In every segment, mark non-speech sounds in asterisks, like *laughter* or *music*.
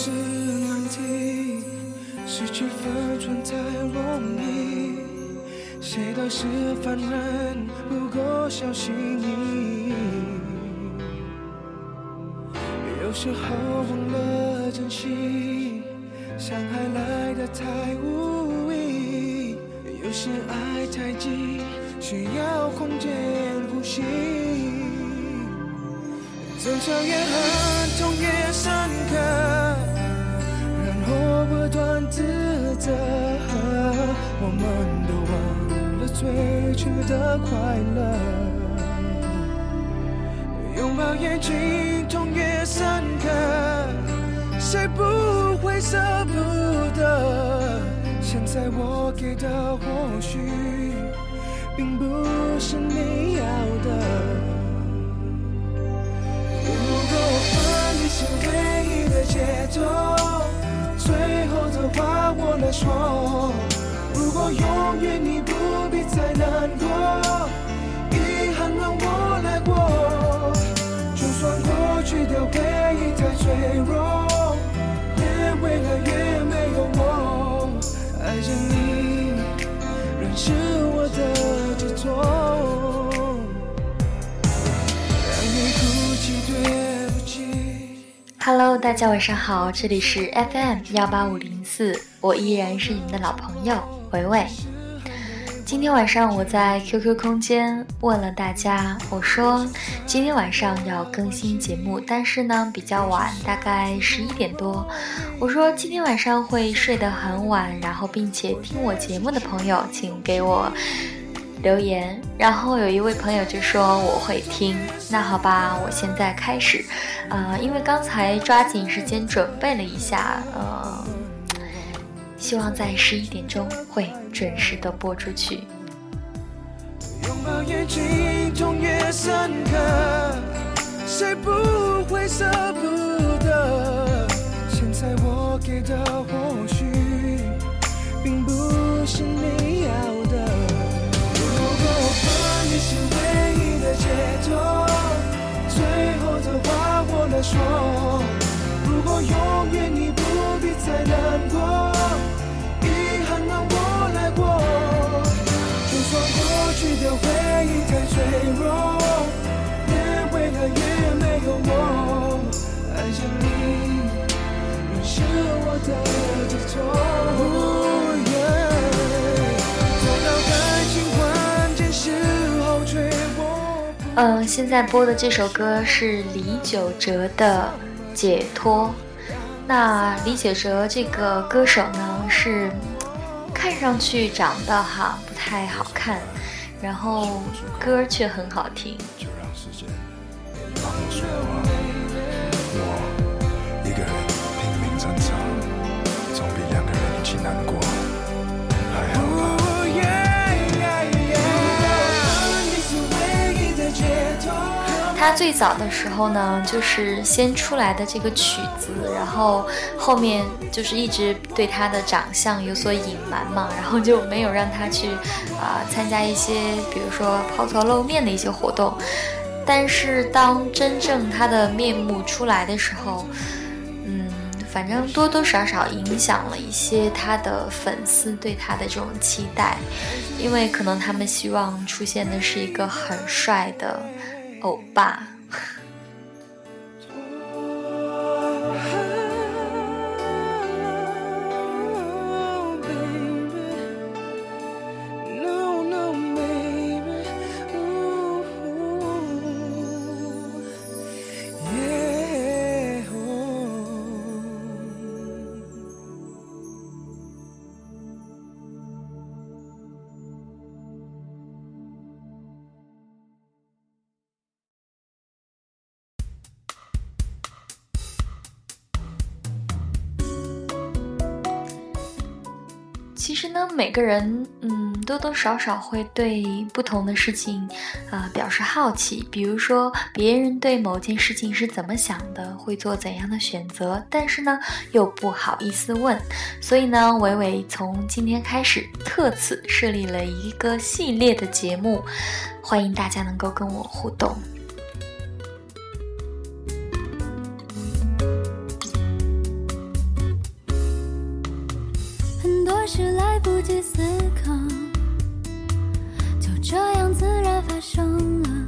是难题，失去分寸太容易。谁都是凡人，不过小心翼翼。有时候忘了珍惜，伤害来的太无意。有时爱太急，需要空间呼吸。争吵越狠，痛越深刻，责。我们都忘了最初的快乐。拥抱越紧，痛越深刻，谁不会舍不得？现在我给的或许，并不是你要的。说。如果永远你不必再难过，遗憾让我来过。就算过去的回忆太脆弱，也为了越没有我，爱着你仍是我的执着。Hello，大家晚上好，这里是 FM 幺八五零四，我依然是你们的老朋友维维。今天晚上我在 QQ 空间问了大家，我说今天晚上要更新节目，但是呢比较晚，大概十一点多。我说今天晚上会睡得很晚，然后并且听我节目的朋友，请给我留言。然后有一位朋友就说我会听，那好吧，我现在开始。呃，因为刚才抓紧时间准备了一下，呃，希望在十一点钟会准时的播出去。拥抱越紧，痛越深刻，谁不会舍不得？现在我给的或许，并不是你要解脱，最后的话我来说。如果永远你不必再难过，遗憾让我来过。就算过去的回忆太脆弱，也为了越没有我，爱着你你是我的执着。嗯、现在播的这首歌是李玖哲的《解脱》。那李玖哲这个歌手呢，是看上去长得哈不太好看，然后歌却很好听。他最早的时候呢，就是先出来的这个曲子，然后后面就是一直对他的长相有所隐瞒嘛，*laughs* 然后就没有让他去啊、参加一些，比如说抛头露面的一些活动。但是当真正他的面目出来的时候，嗯，反正多多少少影响了一些他的粉丝对他的这种期待，因为可能他们希望出现的是一个很帅的欧巴。其实呢，每个人嗯多多少少会对不同的事情啊、表示好奇，比如说别人对某件事情是怎么想的，会做怎样的选择，但是呢又不好意思问，所以呢，伟伟从今天开始特此设立了一个系列的节目，欢迎大家能够跟我互动。不及思考，就这样自然发生了，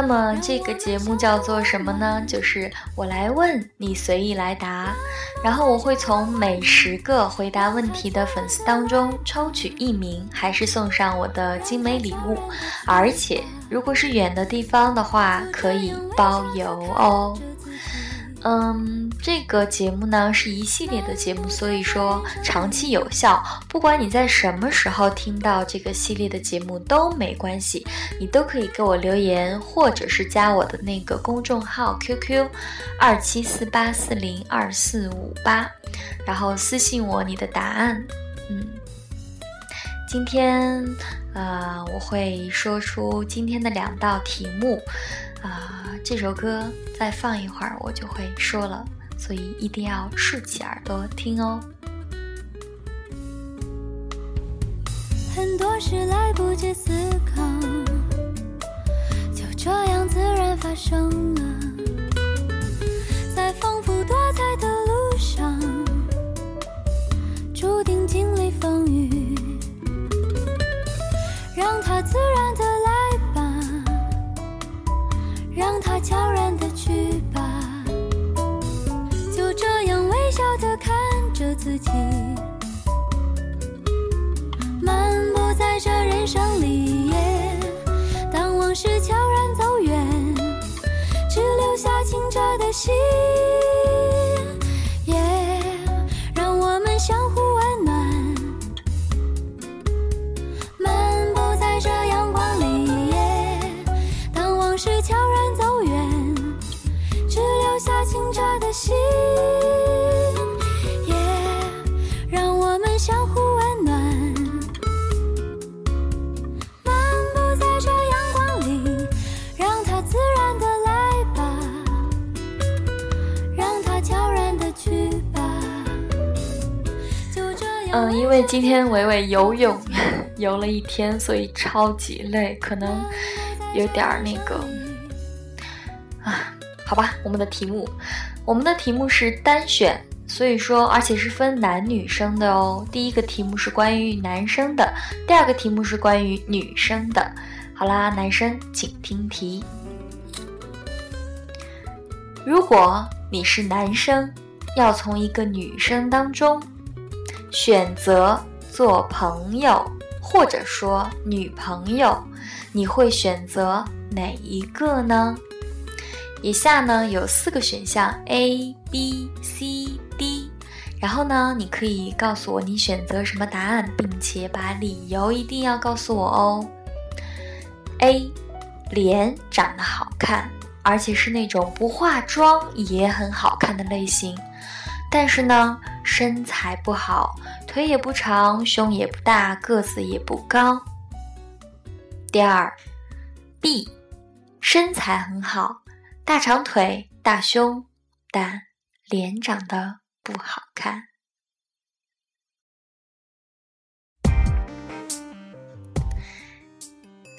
那么这个节目叫做什么呢？就是我来问你，随意来答，然后我会从每十个回答问题的粉丝当中抽取一名，还是送上我的精美礼物，而且如果是远的地方的话，可以包邮哦。嗯，这个节目呢是一系列的节目，所以说长期有效。不管你在什么时候听到这个系列的节目都没关系，你都可以给我留言，或者是加我的那个公众号 QQ 二七四八四零二四五八，然后私信我你的答案。嗯，今天呃我会说出今天的两道题目。啊，这首歌再放一会儿，我就会说了，所以一定要竖起耳朵听哦。很多事来不及思考，就这样自然发生了，心。嗯，因为今天伟伟游泳 *laughs* 游了一天，所以超级累，可能有点儿那个啊，好吧。我们的题目，我们的题目是单选，所以说而且是分男女生的哦。第一个题目是关于男生的，第二个题目是关于女生的。好啦，男生请听题。如果你是男生，要从一个女生当中选择做朋友，或者说女朋友，你会选择哪一个呢？以下呢有四个选项 A、B、C、D，然后呢你可以告诉我你选择什么答案，并且把理由一定要告诉我哦。A，脸长得好看，而且是那种不化妆也很好看的类型，但是呢身材不好，腿也不长，胸也不大，个子也不高。第二，B，身材很好。大长腿、大胸，但脸长得不好看。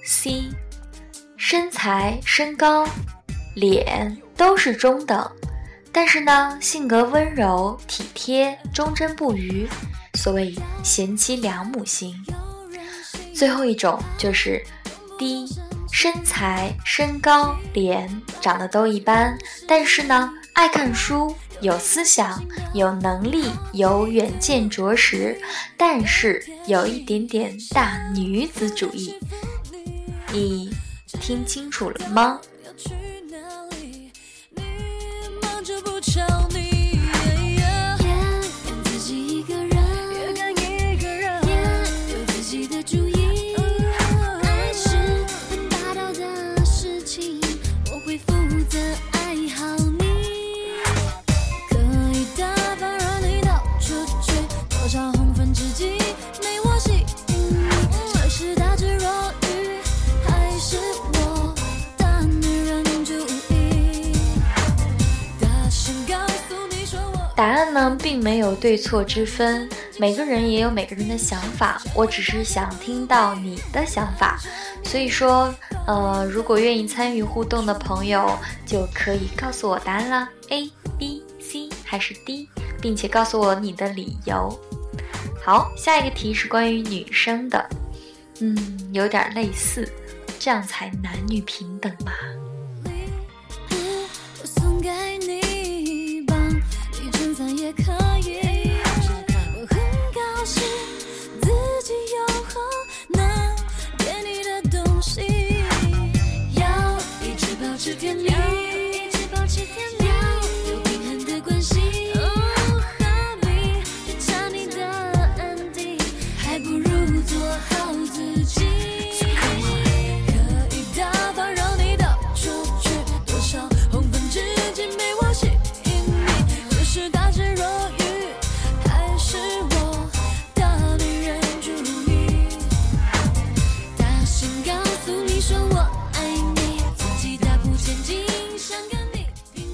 C，身材、身高、脸都是中等，但是呢，性格温柔、体贴、忠贞不渝，所谓贤妻良母型。最后一种就是低。身材、身高、脸长得都一般，但是呢，爱看书，有思想，有能力，有远见卓识，但是有一点点大女子主义。你听清楚了吗？有对错之分，每个人也有每个人的想法。我只是想听到你的想法，所以说，呃，如果愿意参与互动的朋友，就可以告诉我答案了，A、B、C 还是 D，并且告诉我你的理由。好，下一个题是关于女生的，嗯，有点类似，这样才男女平等嘛。是甜蜜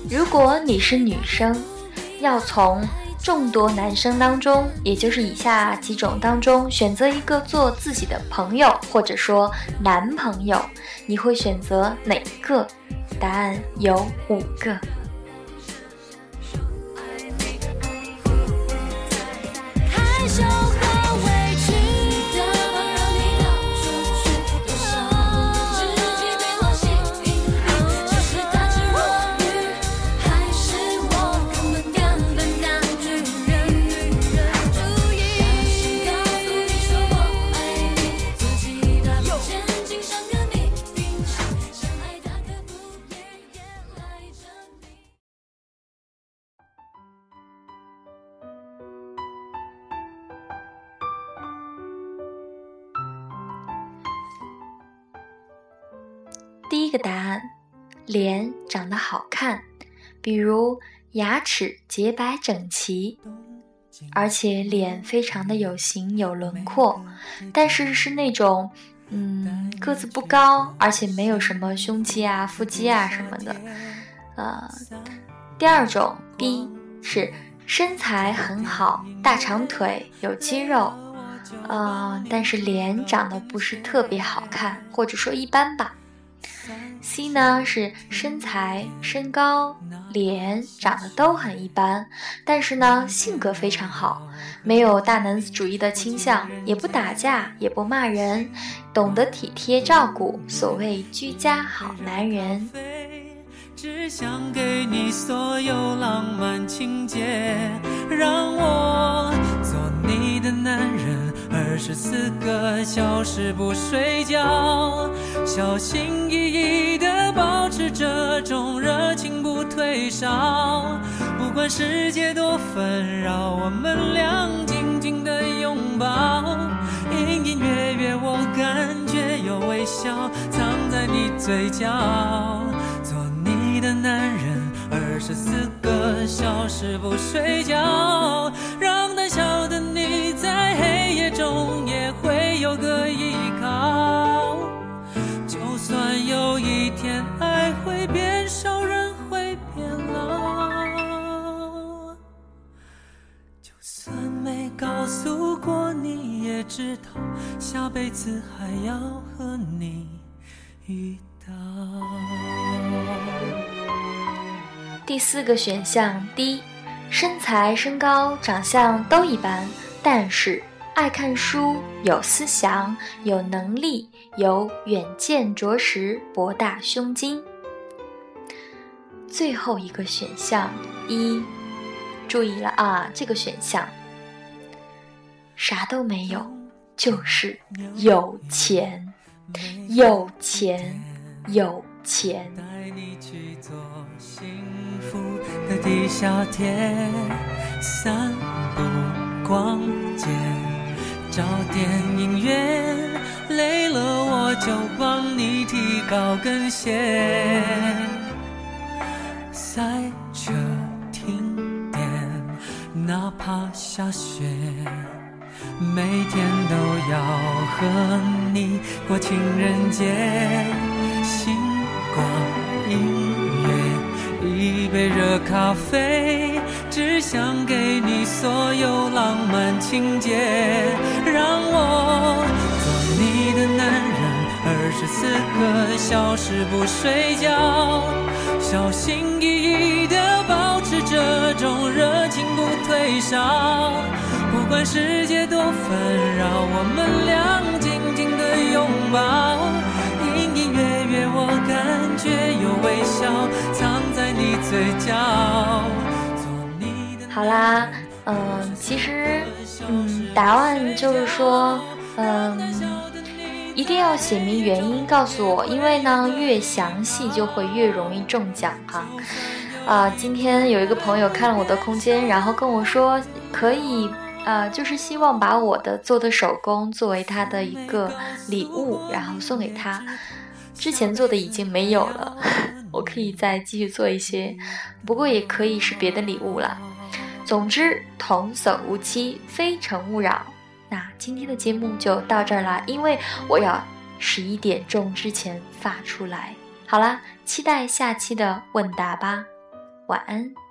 如果你是女生，要从众多男生当中，也就是以下几种当中选择一个做自己的朋友，或者说男朋友，你会选择哪个？答案有五个。第一个答案，脸长得好看，比如牙齿洁白整齐，而且脸非常的有型有轮廓，但是是那种，嗯，个子不高，而且没有什么胸肌啊、腹肌啊什么的。呃，第二种 B 是身材很好，大长腿，有肌肉，呃，但是脸长得不是特别好看，或者说一般吧。C 呢是身材、身高、脸长得都很一般，但是呢性格非常好，没有大男子主义的倾向，也不打架，也不骂人，懂得体贴照顾，所谓居家好男人。只想给你所有浪漫情节，让我做你的男人，二十四个小时不睡觉，小心翼翼地保持这种热情不退烧。不管世界多纷扰，我们俩紧紧地拥抱，隐隐约约我感觉有微笑藏在你嘴角。做你的男人，二十四个小时不睡觉，夜中也会有个依靠。就算有一天爱会变少，人会变老，就算没告诉过你，也知道下辈子还要和你遇到。第四个选项 D，身材、身高、长相都一般，但是爱看书，有思想，有能力，有远见卓识，博大胸襟。最后一个选项一，注意了啊，这个选项啥都没有，就是有钱，有钱，有钱。带你去做幸福的地下铁，散步逛街，找电影院，累了我就帮你提高跟鞋。赛车停电，哪怕下雪。每天都要和你过情人节，星光音乐一杯热咖啡，只想给你所有浪漫情节，让我做你的男人。二十四个小时不睡觉，小心翼翼地保持这种热情不退烧。不管世界多纷扰，我们俩紧紧的拥抱，隐隐约约我感觉有微笑藏在你嘴角。好啦，嗯，其实，嗯，答案就是说，嗯，一定要写明原因告诉我，因为呢，越详细就会越容易中奖哈。啊，今天有一个朋友看了我的空间，然后跟我说可以，呃，就是希望把我的做的手工作为他的一个礼物，然后送给他。之前做的已经没有了，*laughs* 我可以再继续做一些，不过也可以是别的礼物了。总之，童叟无欺，非诚勿扰。那今天的节目就到这儿啦，因为我要十一点钟之前发出来。好啦，期待下期的问答吧，晚安。